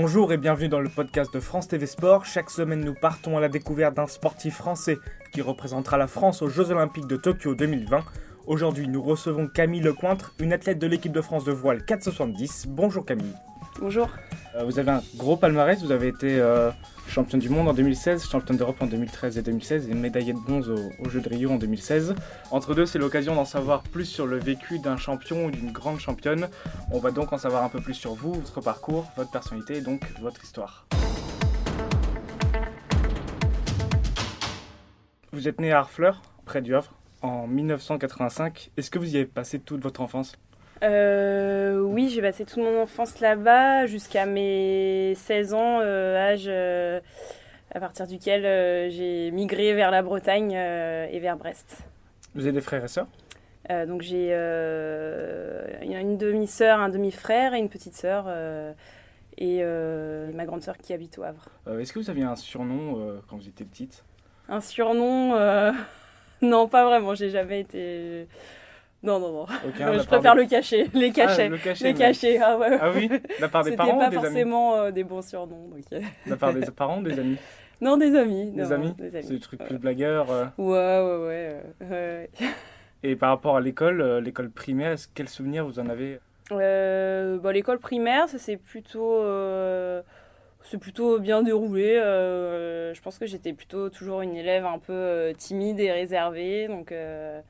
Bonjour et bienvenue dans le podcast de France TV Sport. Chaque semaine, nous partons à la découverte d'un sportif français qui représentera la France aux Jeux Olympiques de Tokyo 2020. Aujourd'hui, nous recevons Camille Lecointre, une athlète de l'équipe de France de voile 470. Bonjour Camille. Bonjour. Euh, vous avez un gros palmarès, vous avez été euh, championne du monde en 2016, championne d'Europe en 2013 et 2016 et médaillée de bronze aux Jeux de Rio en 2016. Entre deux, c'est l'occasion d'en savoir plus sur le vécu d'un champion ou d'une grande championne. On va donc en savoir un peu plus sur vous, votre parcours, votre personnalité et donc votre histoire. Vous êtes né à Harfleur, près du Havre, en 1985. Est-ce que vous y avez passé toute votre enfance? Euh, Oui, j'ai passé toute mon enfance là-bas jusqu'à mes 16 ans, euh, âge euh, à partir duquel j'ai migré vers la Bretagne et vers Brest. Vous avez des frères et sœurs? Donc j'ai une demi-sœur, un demi-frère et une petite sœur. et ma grande sœur qui habite au Havre. Est-ce que vous aviez un surnom quand vous étiez petite? Un surnom Non, pas vraiment. J'ai jamais été. Non, non, non. je préfère le cacher, les cachets. Ah, le les cachets, ah ouais. Ah oui La part des parents pas des forcément euh, des bons surnoms. Donc... Euh. La part des parents ou des amis Non, des amis. Des, amis C'est des trucs plus blagueurs euh. Ouais, ouais, ouais. Et par rapport à l'école, l'école primaire, quel souvenir vous en avez? Bon, L'école primaire, ça c'est plutôt c'est plutôt bien déroulé. Euh, je pense que j'étais plutôt toujours une élève un peu euh, timide et réservée. Donc, euh,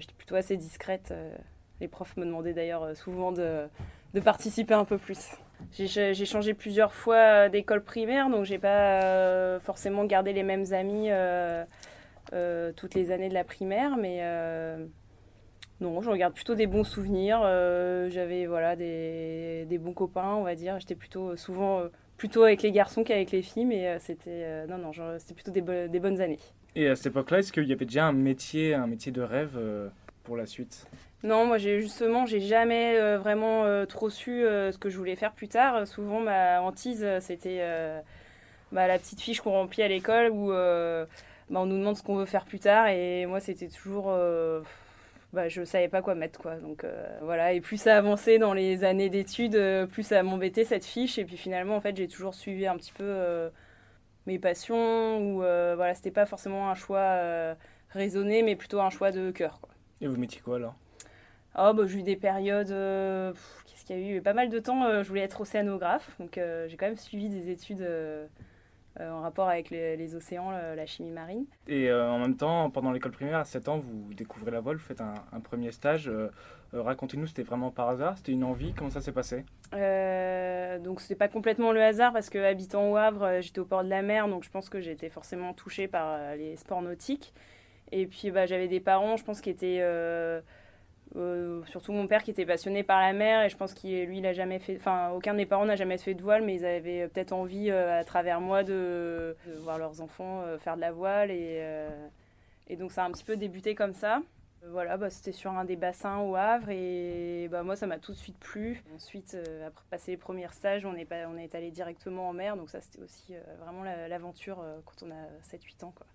j'étais plutôt assez discrète. les profs me demandaient d'ailleurs souvent de, participer un peu plus. J'ai changé plusieurs fois d'école primaire, donc j'ai pas forcément gardé les mêmes amis toutes les années de la primaire, mais non, je regarde plutôt des bons souvenirs. J'avais voilà des, bons copains, on va dire. J'étais plutôt souvent plutôt avec les garçons qu'avec les filles, mais euh, c'était euh, non, non, c'était plutôt des, bonnes années. Et à cette époque-là, est-ce qu'il y avait déjà un métier, un métier de rêve euh, pour la suite? Non, moi j'ai justement, j'ai jamais vraiment trop su ce que je voulais faire plus tard. souvent ma hantise, c'était bah, la petite fiche qu'on remplit à l'école où bah, on nous demande ce qu'on veut faire plus tard. Et moi c'était toujours bah, je savais pas quoi mettre quoi donc euh, voilà et plus ça avançait dans les années d'études euh, plus ça m'embêtait cette fiche et puis finalement en fait j'ai toujours suivi un petit peu euh, mes passions ou voilà c'était pas forcément un choix raisonné mais plutôt un choix de cœur quoi. et vous mettiez quoi alors? Oh bah j'ai eu des périodes qu'est-ce qu'il y a eu? Pas mal de temps je voulais être océanographe donc j'ai quand même suivi des études euh, en rapport avec les, océans, la, chimie marine. Et euh, en même temps, pendant l'école primaire, à 7 ans, vous découvrez la voile, vous faites un, premier stage. Euh, racontez-nous, c'était vraiment par hasard C'était une envie Comment ça s'est passé? Donc, c'était pas complètement le hasard parce que habitant au Havre, j'étais au port de la mer, donc je pense que j'étais forcément touchée par les sports nautiques. Et puis, bah, j'avais des parents, je pense, qui étaient euh, surtout mon père qui était passionné par la mer et je pense qu'il lui il a jamais fait enfin aucun de mes parents n'a jamais fait de voile mais ils avaient peut-être envie euh, à travers moi de, voir leurs enfants euh, faire de la voile et, et donc ça a un petit peu débuté comme ça voilà bah, c'était sur un des bassins au Havre et bah, moi ça m'a tout de suite plu ensuite après passer les premiers stages on est, pas, on est allé directement en mer donc ça c'était aussi vraiment l'aventure quand on a 7-8 ans quoi.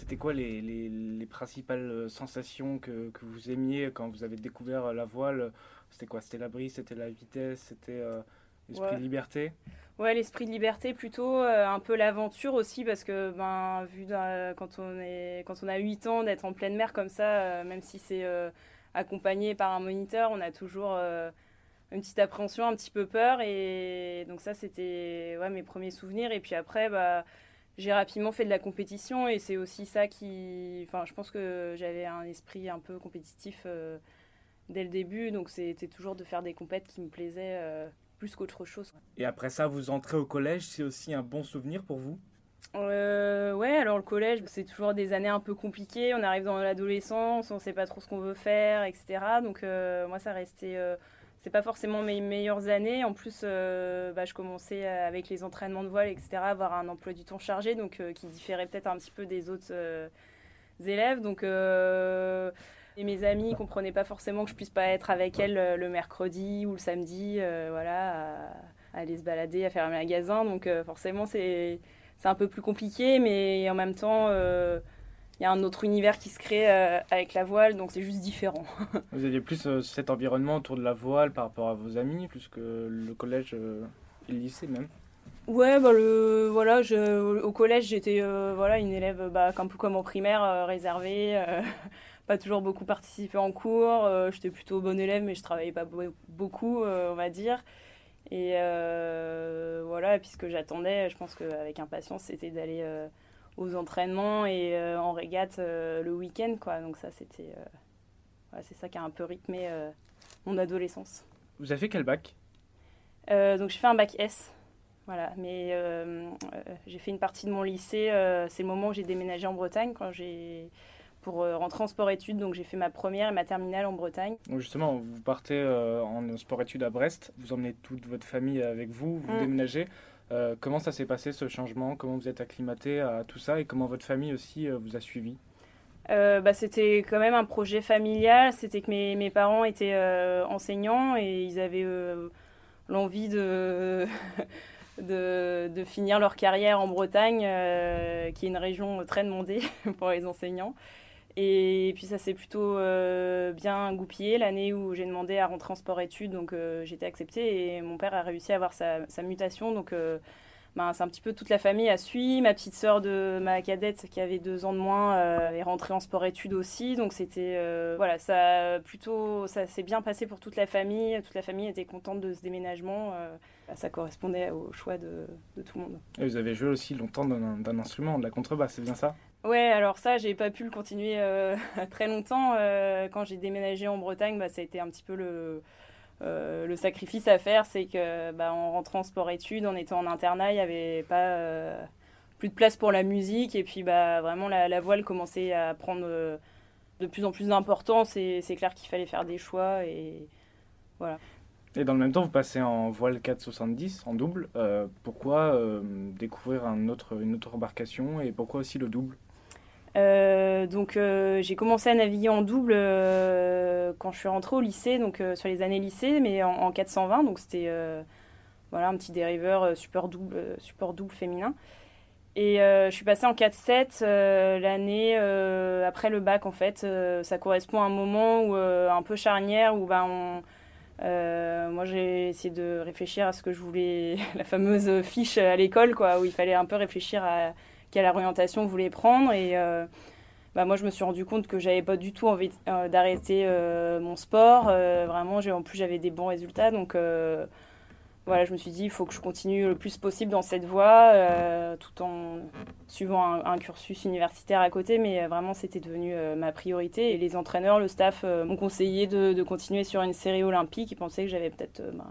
C'était quoi les, les, les, principales euh, sensations que, que, vous aimiez quand vous avez découvert euh, la voile? C'était quoi? C'était la brise, c'était la vitesse, c'était euh, l'esprit de liberté? Ouais, l'esprit de liberté plutôt, un peu l'aventure aussi, parce que ben, vu quand, on est, quand on a 8 ans, d'être en pleine mer comme ça, même si c'est accompagné par un moniteur, on a toujours une petite appréhension, un petit peu peur. Et donc ça, c'était ouais, mes premiers souvenirs. Et puis après, bah, j'ai rapidement fait de la compétition et c'est aussi ça qui. Enfin, je pense que j'avais un esprit un peu compétitif euh, dès le début, donc c'était toujours de faire des compètes qui me plaisaient euh, plus qu'autre chose. Et après ça, vous entrez au collège, c'est aussi un bon souvenir pour vous? Euh, ouais, alors le collège, c'est toujours des années un peu compliquées. On arrive dans l'adolescence, on sait pas trop ce qu'on veut faire, etc. Donc moi, ça restait c'est pas forcément mes meilleures années. En plus, euh, bah, je commençais avec les entraînements de voile, etc., à avoir un emploi du temps chargé, donc euh, qui différait peut-être un petit peu des autres euh, élèves. Donc, et mes amis comprenaient pas forcément que je puisse pas être avec elles le mercredi ou le samedi, voilà, à, aller se balader, à faire un magasin. Donc, forcément, c'est un peu plus compliqué, mais en même temps y a un autre univers qui se crée euh, avec la voile, donc c'est juste différent. Vous aviez plus euh, cet environnement autour de la voile par rapport à vos amis, plus que le collège euh, depuis le lycée même? Ouais, bah le, voilà, je, au collège, j'étais voilà, une élève bah, un peu comme en primaire, réservée, pas toujours beaucoup participé en cours. j'étais plutôt bonne élève, mais je travaillais pas beaucoup, on va dire. Et voilà, puisque j'attendais, je pense qu'avec impatience, c'était d'aller aux entraînements et en régate le week-end, quoi. Donc ça, c'était, c'est ça qui a un peu rythmé mon adolescence. Vous avez fait quel bac? Donc j'ai fait un bac S. Voilà, mais euh, euh, j'ai fait une partie de mon lycée. Euh, c'est le moment où j'ai déménagé en Bretagne quand j'ai pour rentrer en sport-études. Donc j'ai fait ma première et ma terminale en Bretagne. Donc justement, vous partez en sport-études à Brest. Vous emmenez toute votre famille avec vous. Vous mm. déménagez. Comment ça s'est passé ce changement? Comment vous êtes acclimaté à tout ça? Et comment votre famille aussi vous a suivi? Bah, c'était quand même un projet familial. C'était que mes, mes, parents étaient enseignants et ils avaient l'envie de de, finir leur carrière en Bretagne, euh, qui est une région très demandée pour les enseignants. Et puis ça s'est plutôt euh, bien goupillé l'année où j'ai demandé à rentrer en sport-études, donc euh, été acceptée et mon père a réussi à avoir sa, mutation. Donc ben, c'est un petit peu toute la famille a suivi. Ma petite sœur de ma cadette qui avait deux ans de moins est rentrée en sport-études aussi. Donc c'était voilà, ça plutôt ça s'est bien passé pour toute la famille. Toute la famille était contente de ce déménagement. Bah, ça correspondait au choix de, tout le monde. Et vous avez joué aussi longtemps d'un instrument, de la contrebasse, c'est bien ça? Ouais, alors ça, j'ai pas pu le continuer euh, très longtemps. Euh, quand j'ai déménagé en Bretagne, bah, ça a été un petit peu le, euh, le sacrifice à faire. C'est que bah, en rentrant en sport-études, en étant en internat, il n'y avait pas plus de place pour la musique. Et puis bah, vraiment, la, voile commençait à prendre de plus en plus d'importance. Et c'est clair qu'il fallait faire des choix. Et voilà. Et dans le même temps, vous passez en voile 470 en double. Pourquoi découvrir un autre, une autre embarcation et pourquoi aussi le double? Euh, donc j'ai commencé à naviguer en double quand je suis rentrée au lycée, donc sur les années lycée, mais en, 420, donc c'était voilà un petit dériveur super double, support double féminin. Et je suis passée en 4-7 l'année après le bac en fait. ça correspond à un moment où un peu charnière où euh, moi, j'ai essayé de réfléchir à ce que je voulais, la fameuse fiche à l'école, quoi, où il fallait un peu réfléchir à quelle orientation voulez prendre. Et euh, bah, moi, je me suis rendu compte que j'avais pas du tout envie euh, d'arrêter mon sport. vraiment, en plus, j'avais des bons résultats. Donc, voilà, je me suis dit, il faut que je continue le plus possible dans cette voie, euh, tout en suivant un, cursus universitaire à côté, mais euh, vraiment, c'était devenu euh, ma priorité. Et les entraîneurs, le staff m'ont conseillé de, continuer sur une série olympique. Ils pensaient que j'avais peut-être ben,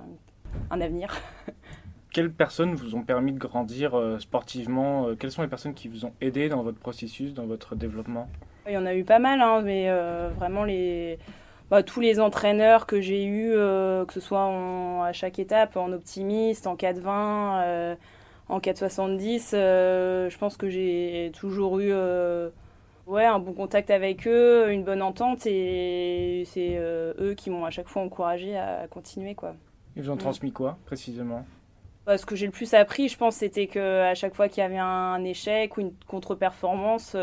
un avenir. Quelles personnes vous ont permis de grandir sportivement Quelles sont les personnes qui vous ont aidé dans votre processus, dans votre développement? Il y en a eu pas mal, hein, mais vraiment les bah, tous les entraîneurs que j'ai eus, euh, que ce soit à chaque étape, en optimiste, en 420, euh, en 470, euh, je pense que j'ai toujours eu ouais, un bon contact avec eux, une bonne entente, et c'est eux qui m'ont à chaque fois encouragé à, continuer. Quoi. Ils vous ont transmis quoi, précisément? Ce que j'ai le plus appris, je pense, c'était qu'à chaque fois qu'il y avait un échec ou une contre-performance,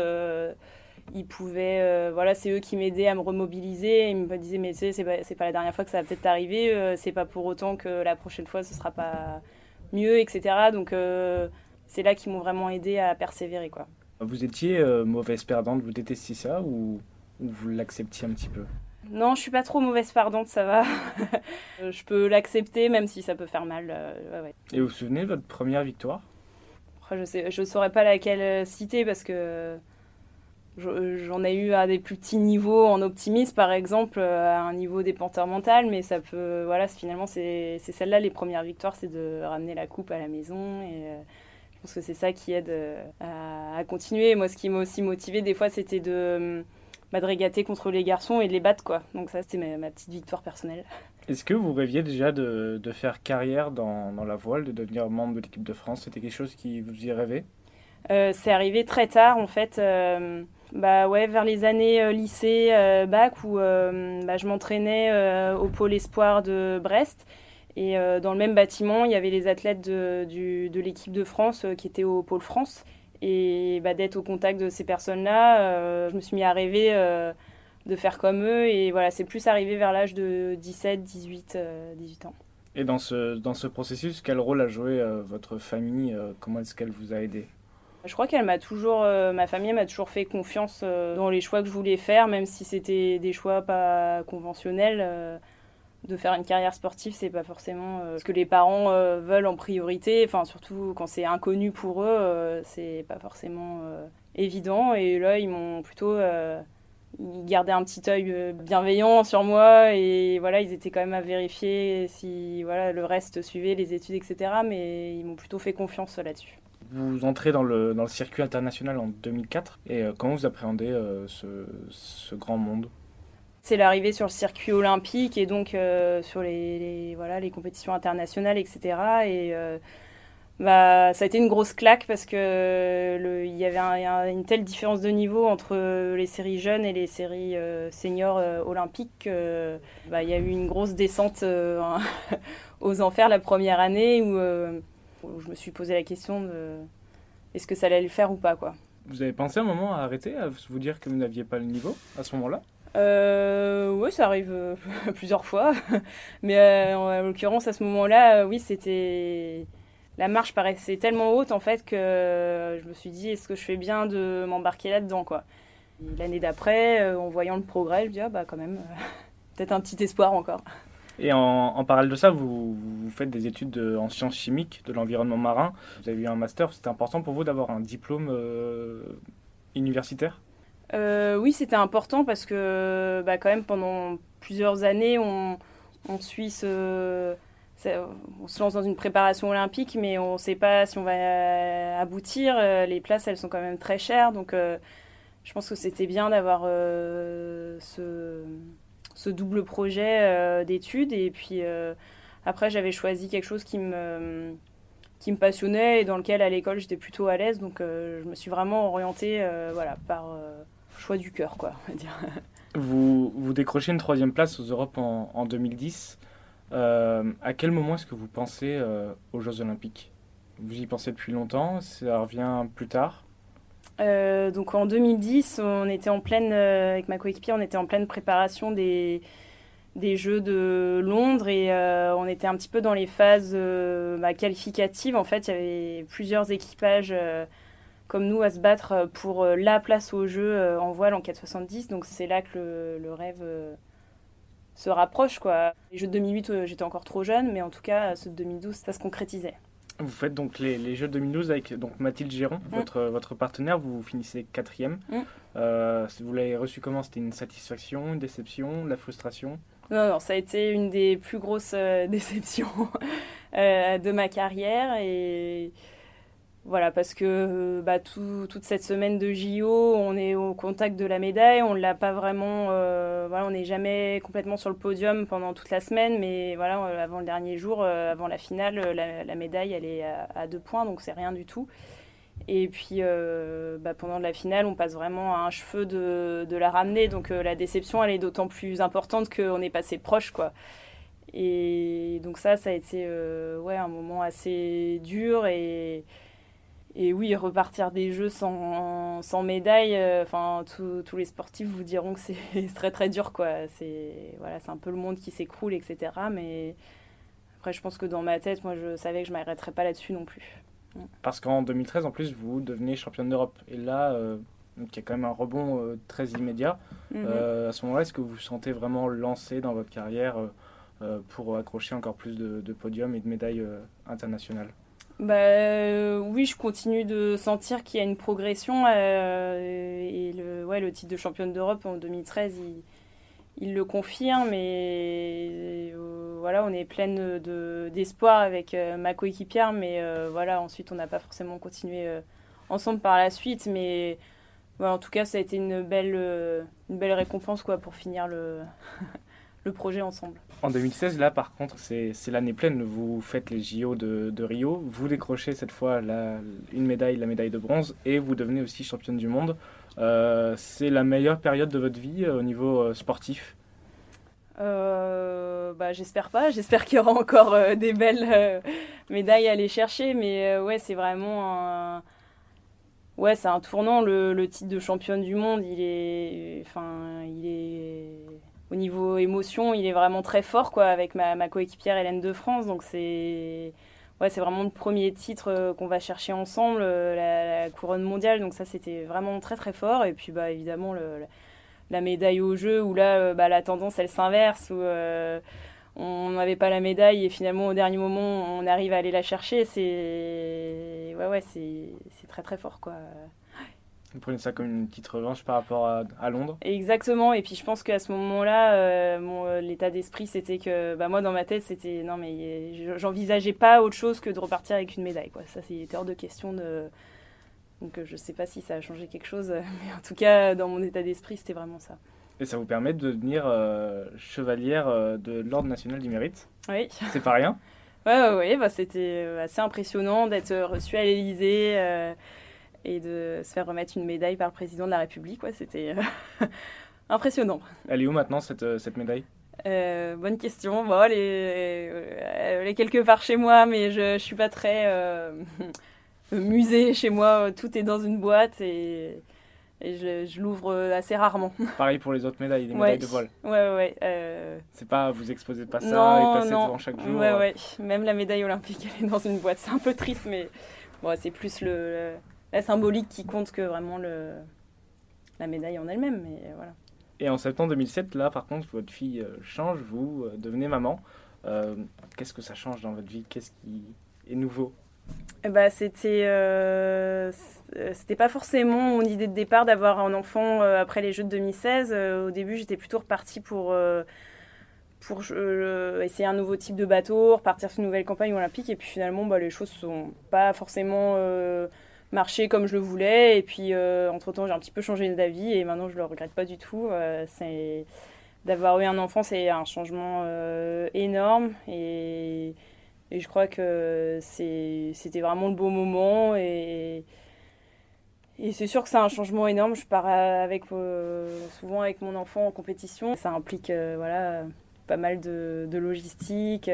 ils pouvaient, euh, voilà, c'est eux qui m'aidaient à me remobiliser. Ils me disaient, mais tu sais, c'est pas, la dernière fois que ça va peut-être arriver, euh, c'est pas pour autant que la prochaine fois ce sera pas mieux, etc. Donc euh, c'est là qu'ils m'ont vraiment aidé à persévérer, quoi. Vous étiez mauvaise perdante, vous détestiez ça ou, vous l'acceptiez un petit peu? Non, je suis pas trop mauvaise perdante, ça va. je peux l'accepter, même si ça peut faire mal. Et vous vous souvenez de votre première victoire? Je sais, je saurais pas laquelle citer parce que J'en ai eu à des plus petits niveaux en optimisme, par exemple, euh, à un niveau dépenteur mental, mais ça peut, voilà, finalement, c'est celle-là, les premières victoires, c'est de ramener la coupe à la maison. Et euh, je pense que c'est ça qui aide euh, à, continuer. Moi, ce qui m'a aussi motivé, des fois, c'était de, bah, régater contre les garçons et de les battre, quoi. Donc, ça, c'était ma, petite victoire personnelle. Est-ce que vous rêviez déjà de, de faire carrière dans, dans, la voile, de devenir membre de l'équipe de France? C'était quelque chose qui vous y rêvait? C'est arrivé très tard, en fait bah ouais, vers les années euh, lycée, euh, bac, où euh, bah, je m'entraînais au pôle espoir de Brest. Et dans le même bâtiment, il y avait les athlètes de, de l'équipe de France qui étaient au pôle France. Et bah, d'être au contact de ces personnes-là, je me suis mis à rêver de faire comme eux. Et voilà, c'est plus arrivé vers l'âge de 17, 18, 18 ans. Et dans ce, dans ce processus, quel rôle a joué votre famille Comment est-ce qu'elle vous a aidé? Je crois qu'elle m'a toujours, ma famille m'a toujours fait confiance dans les choix que je voulais faire, même si c'était des choix pas conventionnels de faire une carrière sportive, c'est pas forcément euh, ce que les parents euh, veulent en priorité. Enfin, surtout quand c'est inconnu pour eux, euh, c'est pas forcément évident. Et là, ils m'ont plutôt ils gardaient un petit œil bienveillant sur moi et voilà, ils étaient quand même à vérifier si voilà le reste suivait les études, etc. Mais ils m'ont plutôt fait confiance là-dessus. Vous entrez dans le, dans le circuit international en 2004 et comment vous appréhendez ce, ce grand monde? C'est l'arrivée sur le circuit olympique et donc euh, sur les, voilà, les compétitions internationales, etc. Et euh, bah, ça a été une grosse claque parce que il y avait une telle différence de niveau entre les séries jeunes et les séries euh, seniors olympiques. Bah, il y a eu une grosse descente aux enfers la première année où, où, je me suis posé la question de est-ce que ça allait le faire ou pas quoi. Vous avez pensé un moment à arrêter, à vous dire que vous n'aviez pas le niveau à ce moment-là? Euh, oui, ça arrive euh, plusieurs fois. Mais euh, en, l'occurrence, à ce moment-là, euh, oui, c'était. La marche paraissait tellement haute en fait que je me suis dit est-ce que je fais bien de m'embarquer là-dedans quoi? L'année d'après, en voyant le progrès, je me dis ah bah quand même, peut-être un petit espoir encore. Et en, en parallèle de ça, vous, vous faites des études en sciences chimiques de l'environnement marin. Vous avez eu un master. C'était important pour vous d'avoir un diplôme universitaire? Euh, oui, c'était important parce que bah, quand même pendant plusieurs années, on, suit ce, on se lance dans une préparation olympique, mais on ne sait pas si on va aboutir. Euh, les places, elles sont quand même très chères, donc euh, je pense que c'était bien d'avoir ce, double projet d'études. Et puis après, j'avais choisi quelque chose qui me qui me passionnait et dans lequel à l'école j'étais plutôt à l'aise donc je me suis vraiment orientée voilà par choix du cœur, quoi, on va dire. Vous, vous décrochez une troisième place aux Europes en, en 2010. Euh, à quel moment est-ce que vous pensez euh, aux Jeux Olympiques? Vous y pensez depuis longtemps? Ça revient plus tard? Euh, donc en 2010, on était en pleine, avec ma coéquipière, on était en pleine préparation des, des Jeux de Londres et on était un petit peu dans les phases bah, qualificatives. En fait, il y avait plusieurs équipages comme nous à se battre euh, pour euh, la place au jeu euh, en voile en 4,70. Donc c'est là que le, rêve se rapproche. Quoi. Les Jeux de 2008, j'étais encore trop jeune, mais en tout cas, ceux de 2012, ça se concrétisait. Vous faites donc les, Jeux de 2012 avec donc Mathilde Géron, mm. votre, votre partenaire, vous finissez quatrième. Mm. vous l'avez reçu comment? C'était une satisfaction, une déception, la frustration? Non, non, ça a été une des plus grosses déceptions de ma carrière et voilà, parce que euh, bah, toute cette semaine de JO, on est au contact de la médaille, on l'a pas vraiment, euh, voilà, on n'est jamais complètement sur le podium pendant toute la semaine, mais voilà, euh, avant le dernier jour, avant la finale, la, médaille, elle est à, deux points, donc c'est rien du tout. Et puis bah, pendant la finale, on passe vraiment à un cheveu de, de la ramener, donc la déception, elle est d'autant plus importante qu'on est passé proche, quoi. Et donc ça, ça a été ouais, un moment assez dur et et oui, repartir des Jeux sans, sans médaille, euh, enfin, tous les sportifs vous diront que c'est très très dur, quoi. C'est voilà, un peu le monde qui s'écroule, etc. Mais après, je pense que dans ma tête, moi, je savais que je m'arrêterais pas là-dessus non plus. Parce qu'en 2013, en plus, vous devenez championne d'Europe. Et là, euh, il y a quand même un rebond euh, très immédiat. Mhm. à ce moment-là, est-ce que vous vous sentez vraiment lancé dans votre carrière pour accrocher encore plus de, de podiums et de médailles internationales? Bah, euh, oui, je continue de sentir qu'il y a une progression. Euh, et le, ouais, le titre de championne d'Europe en 2013, il, il, le confirme. Et euh, voilà, on est pleine d'espoir avec ma coéquipière. Mais voilà, ensuite, on n'a pas forcément continué ensemble par la suite. Mais en tout cas, ça a été une belle, une belle récompense quoi, pour finir le projet ensemble. En 2016, là par contre, c'est l'année pleine. Vous faites les JO de, Rio, vous décrochez cette fois une médaille, la médaille de bronze, et vous devenez aussi championne du monde. Euh, c'est la meilleure période de votre vie euh, au niveau euh, sportif? Bah, J'espère pas. J'espère qu'il y aura encore des belles médailles à aller chercher. Mais ouais, c'est vraiment un. Ouais, c'est un tournant. Le, le, titre de championne du monde, il est. Enfin, il est au niveau émotion, il est vraiment très fort quoi, avec ma, coéquipière Hélène de France. Donc c'est ouais, vraiment le premier titre euh, qu'on va chercher ensemble, euh, la, couronne mondiale. Donc ça, c'était vraiment très très fort. Et puis bah évidemment la médaille au jeu où là, euh, bah, la tendance elle s'inverse où on n'avait pas la médaille et finalement au dernier moment on arrive à aller la chercher. C'est ouais ouais très très fort quoi. Vous prenez ça comme une petite revanche par rapport à, Londres Exactement. Et puis je pense qu'à ce moment-là, euh, euh, l'état d'esprit, c'était que bah, moi, dans ma tête, c'était non, mais j'envisageais pas autre chose que de repartir avec une médaille. Quoi. Ça, c'était hors de question de. Donc je sais pas si ça a changé quelque chose, mais en tout cas, dans mon état d'esprit, c'était vraiment ça. Et ça vous permet de devenir euh, chevalière de l'Ordre national du mérite Oui. C'est pas rien Ouais, ouais, Bah, c'était assez impressionnant d'être reçue à l'Élysée et de se faire remettre une médaille par le président de la République. Ouais, C'était euh, impressionnant. Elle est où maintenant, cette, euh, cette médaille? Euh, bonne question. Bon, elle, est, quelque part chez moi, mais je ne suis pas très musée chez moi. Tout est dans une boîte et, et je, l'ouvre assez rarement. Pareil pour les autres médailles, les médailles de vol. Ouais, ouais. Euh... C'est pas, vous exposez pas ça non, et passez devant chaque jour. Ouais, ouais. Même la médaille olympique, elle est dans une boîte. C'est un peu triste, mais bon, c'est plus le la symbolique qui compte que vraiment le, la médaille en elle-même. Mais voilà. Et en septembre 2007, là, par contre, votre fille euh, change, vous euh, devenez maman. Euh, qu'est-ce que ça change dans votre vie? Qu'est-ce qui est nouveau? Bah, c'était c'était pas forcément mon idée de départ d'avoir un enfant après les Jeux de 2016. au début, j'étais plutôt repartie pour pour essayer un nouveau type de bateau, repartir sur une nouvelle campagne olympique. Et puis finalement, bah, les choses sont pas forcément marcher comme je le voulais. Et puis, euh, entre-temps, j'ai un petit peu changé d'avis et maintenant, je le regrette pas du tout. Euh, c'est d'avoir eu un enfant, c'est un changement euh, énorme et, je crois que c'était vraiment le beau moment et, et c'est sûr que c'est un changement énorme. Je pars avec, souvent avec mon enfant en compétition. Ça implique voilà, pas mal de, de logistique.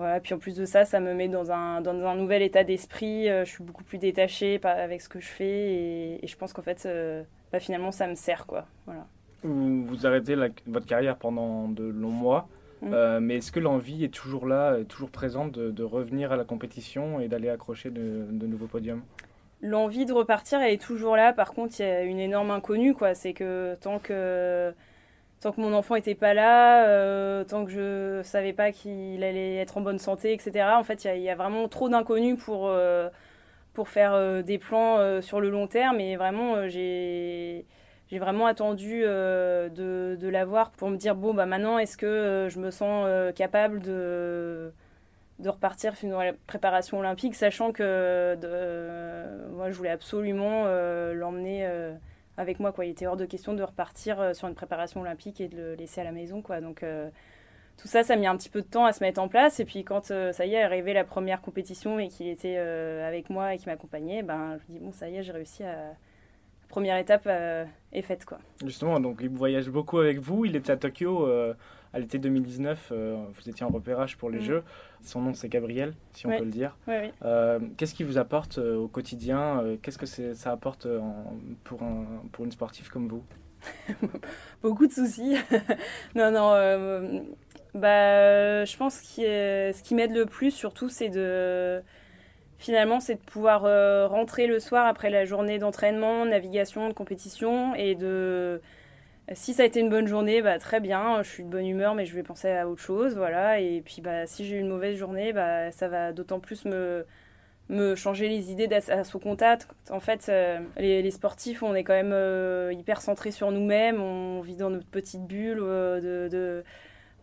Voilà, puis en plus de ça, ça me met dans un, dans un nouvel état d'esprit. Euh, je suis beaucoup plus détachée avec ce que je fais et, je pense qu'en fait, euh, bah, finalement, ça me sert. Quoi. Voilà. Vous, vous arrêtez votre carrière pendant de longs mois, mm. euh, mais est-ce que l'envie est toujours là, est toujours présente de, revenir à la compétition et d'aller accrocher de, de nouveaux podiums? L'envie de repartir, elle est toujours là. Par contre, il y a une énorme inconnue. C'est que tant que tant que mon enfant n'était pas là, euh, tant que je savais pas qu'il allait être en bonne santé, etc. En fait, il y, a vraiment trop d'inconnus pour, euh, pour faire euh, des plans sur le long terme. Et vraiment, j'ai j'ai vraiment attendu de, de l'avoir pour me dire bon bah maintenant est-ce que je me sens capable de de repartir dans la préparation olympique sachant que moi je voulais absolument l'emmener avec moi. Quoi. Il était hors de question de repartir euh, sur une préparation olympique et de le laisser à la maison. Quoi. Donc euh, tout ça, ça a mis un petit peu de temps à se mettre en place. Et puis quand euh, ça y est, arrivée la première compétition et qu'il était avec moi et qu'il m'accompagnait, ben, je me dis, bon, ça y est, j'ai réussi à... Première étape est faite. Quoi. Justement, donc il voyage beaucoup avec vous. Il était à Tokyo à l'été 2019, euh, vous étiez en repérage pour les mm. Jeux. Son nom, c'est Gabriel, si on peut le dire. Euh, qu'est-ce qui vous apporte euh, au quotidien Qu'est-ce que ça apporte pour, un, pour une sportive comme vous? Beaucoup de soucis. non, non. bah, je pense que ce qui m'aide le plus, surtout, c'est de finalement, c'est de pouvoir rentrer le soir après la journée d'entraînement, navigation, de compétition et de si ça a été une bonne journée, bah, très bien, je suis de bonne humeur, mais je vais penser à autre chose, voilà. Et puis, bah, si j'ai une mauvaise journée, bah, ça va d'autant plus me, changer les idées à son contact. En fait, euh, les, sportifs, on est quand même euh, hyper centrés sur nous-mêmes, on vit dans notre petite bulle euh, de, de,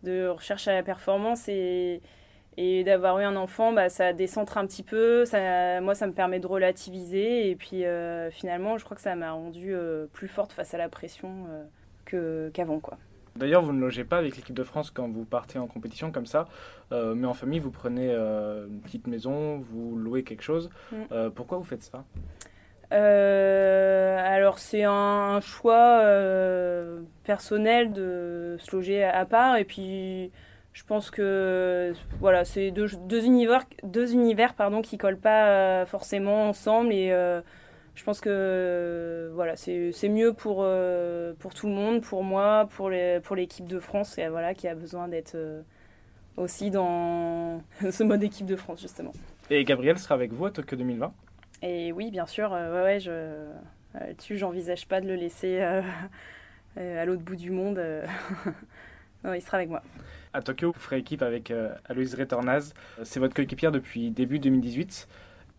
de, recherche à la performance et, et d'avoir eu un enfant, bah, ça décentre un petit peu. Ça, moi, ça me permet de relativiser et puis finalement, je crois que ça m'a rendu plus forte face à la pression qu'avant. quoi. D'ailleurs, vous ne logez pas avec l'équipe de France quand vous partez en compétition comme ça, euh, mais en famille, vous prenez euh, une petite maison, vous louez quelque chose. Mm. Euh, pourquoi vous faites ça? Alors c'est un choix personnel de se loger à part et puis je pense que voilà c'est deux, deux, univers deux univers pardon qui collent pas forcément ensemble et je pense que voilà, c'est mieux pour, pour tout le monde, pour moi, pour l'équipe pour de France, et, voilà, qui a besoin d'être aussi dans ce mode équipe de France, justement. Et Gabriel sera avec vous à Tokyo 2020 Et oui, bien sûr, ouais, ouais, je, là-dessus, j'envisage pas de le laisser à l'autre bout du monde. non, il sera avec moi. À Tokyo, vous ferez équipe avec Aloïse Retornaz. C'est votre coéquipière depuis début 2018.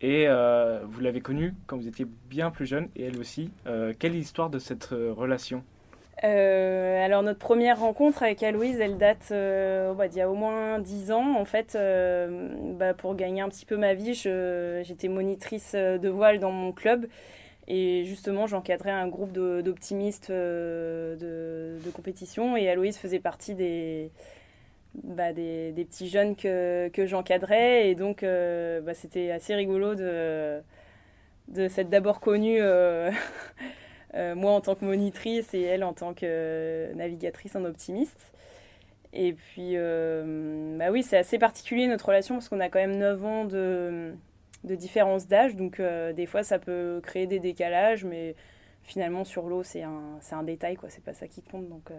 Et euh, vous l'avez connue quand vous étiez bien plus jeune, et elle aussi. Euh, quelle est l'histoire de cette euh, relation? Alors notre première rencontre avec Aloïse, elle date d'il y a au moins 10 ans. En fait, bah, pour gagner un petit peu ma vie, j'étais monitrice de voile dans mon club. Et justement, j'encadrais un groupe d'optimistes de, de, compétition. Et Aloïse faisait partie des, bah, des, petits jeunes que, que j'encadrais. Et donc, euh, bah, c'était assez rigolo de, de s'être d'abord connue, euh, euh, moi en tant que monitrice et elle en tant que navigatrice en optimiste. Et puis, bah oui, c'est assez particulier notre relation parce qu'on a quand même 9 ans de, de différence d'âge. Donc, des fois, ça peut créer des décalages, mais finalement, sur l'eau, c'est un, un détail, quoi. C'est pas ça qui compte. Donc,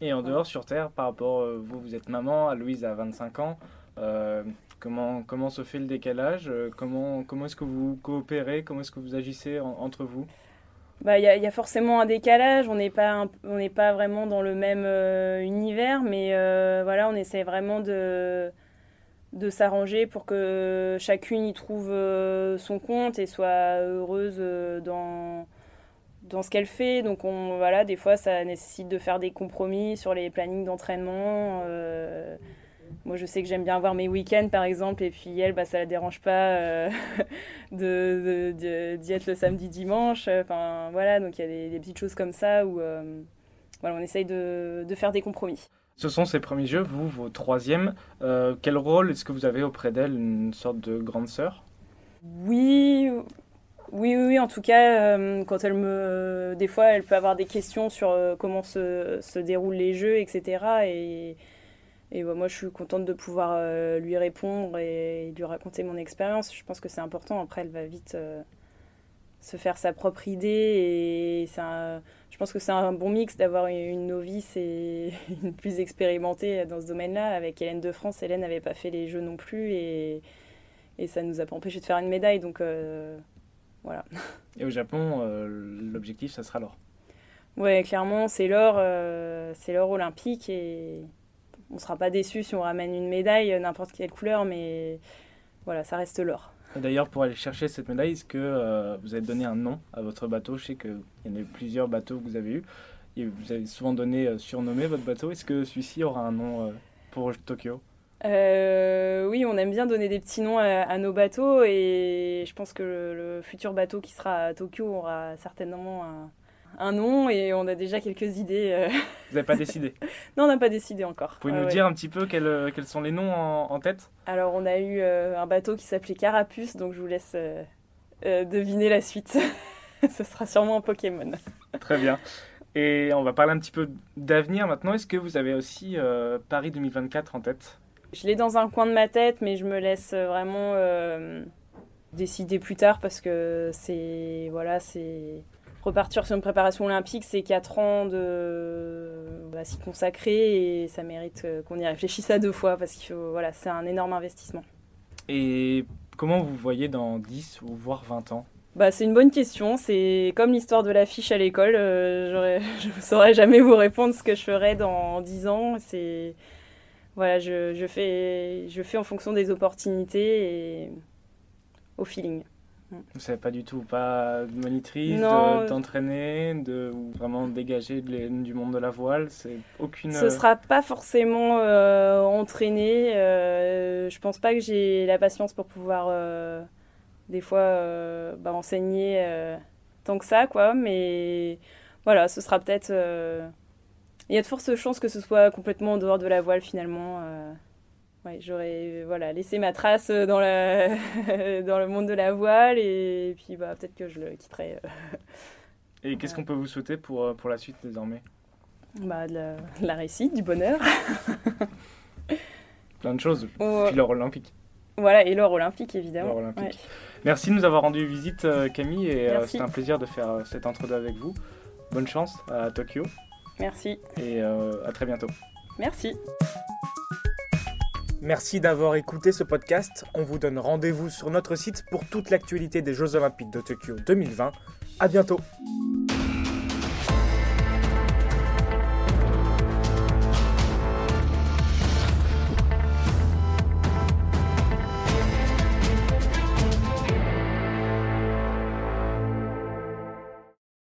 et en dehors, sur Terre, par rapport, euh, vous, vous êtes maman, Louise a 25 ans, euh, comment, comment se fait le décalage euh, Comment, comment est-ce que vous coopérez Comment est-ce que vous agissez entre vous? Bah, il y, y, a forcément un décalage, on n'est pas, pas vraiment dans le même univers, mais voilà, on essaie vraiment de, de s'arranger pour que chacune y trouve son compte et soit heureuse dans, dans ce qu'elle fait. Donc on, voilà, des fois, ça nécessite de faire des compromis sur les plannings d'entraînement. Euh, moi, je sais que j'aime bien avoir mes week-ends, par exemple, et puis elle, bah, ça la dérange pas euh, de, d'y être le samedi, dimanche. Enfin, voilà, donc il y a des, petites choses comme ça où euh, voilà, on essaye de, de, faire des compromis. Ce sont ces premiers jeux, vous, vos troisièmes. quel rôle est-ce que vous avez auprès d'elle Une sorte de grande sœur? Oui, oui, oui, en tout cas, euh, quand elle me. Des fois, elle peut avoir des questions sur euh, comment se, se, déroulent les jeux, etc. Et, bah, moi, je suis contente de pouvoir euh, lui répondre et, lui raconter mon expérience. Je pense que c'est important. Après, elle va vite se faire sa propre idée. Et je pense que c'est un bon mix d'avoir une novice et une plus expérimentée dans ce domaine-là. Avec Hélène de France, Hélène n'avait pas fait les jeux non plus. Et, et ça ne nous a pas empêché de faire une médaille. Donc. Voilà. Et au Japon, euh, l'objectif, ça sera l'or. Ouais, clairement, c'est l'or, euh, c'est l'or olympique et on ne sera pas déçu si on ramène une médaille, euh, n'importe quelle couleur, mais voilà, ça reste l'or. D'ailleurs, pour aller chercher cette médaille, est-ce que vous avez donné un nom à votre bateau? Je sais qu'il y en a eu plusieurs bateaux que vous avez eus. Et vous avez souvent donné, surnommé votre bateau. Est-ce que celui-ci aura un nom pour Tokyo? Euh, oui, on aime bien donner des petits noms à, nos bateaux et je pense que le, futur bateau qui sera à Tokyo aura certainement un, nom et on a déjà quelques idées. Euh. Vous n'avez pas décidé Non, on n'a pas décidé encore. Vous pouvez nous dire un petit peu quels, quels, sont les noms en, tête? Alors, on a eu euh, un bateau qui s'appelait Carapuce, donc je vous laisse deviner la suite. Ce sera sûrement un Pokémon. Très bien. Et on va parler un petit peu d'avenir maintenant. Est-ce que vous avez aussi Paris 2024 en tête? Je l'ai dans un coin de ma tête, mais je me laisse vraiment euh, décider plus tard parce que c'est voilà, c'est repartir sur une préparation olympique, c'est 4 ans de bah, s'y consacrer et ça mérite euh, qu'on y réfléchisse à deux fois parce que voilà, c'est un énorme investissement. Et comment vous voyez dans 10 ou voire 20 ans? Bah, c'est une bonne question. C'est comme l'histoire de l'affiche à l'école. Euh, je ne saurais jamais vous répondre ce que je ferai dans 10 ans. C'est voilà, je, je, fais, je fais en fonction des opportunités et au feeling. Vous savez pas du tout, pas de monitrice, d'entraîner, de, vraiment dégager du monde de la voile, c'est aucune. Ce sera pas forcément euh, entraîné. Euh, je pense pas que j'ai la patience pour pouvoir euh, des fois euh, bah, enseigner tant que ça, quoi. Mais voilà, ce sera peut-être il y a de fortes chances que ce soit complètement en dehors de la voile finalement. Euh, ouais, j'aurais voilà, laissé ma trace dans, la dans le monde de la voile et, puis bah, peut-être que je le quitterai. Euh. et qu'est-ce qu'on peut vous souhaiter pour, euh, pour la suite désormais? Bah, de la, réussite, du bonheur. Plein de choses, puis l'or olympique. Voilà, et l'or olympique évidemment. L'or olympique. Ouais. Merci de nous avoir rendu visite, euh, Camille, et c'était un plaisir de faire euh, cet entre-deux avec vous. Bonne chance à Tokyo Merci. et euh, à très bientôt. Merci. Merci d'avoir écouté ce podcast. On vous donne rendez-vous sur notre site pour toute l'actualité des Jeux Olympiques de Tokyo 2020. À bientôt.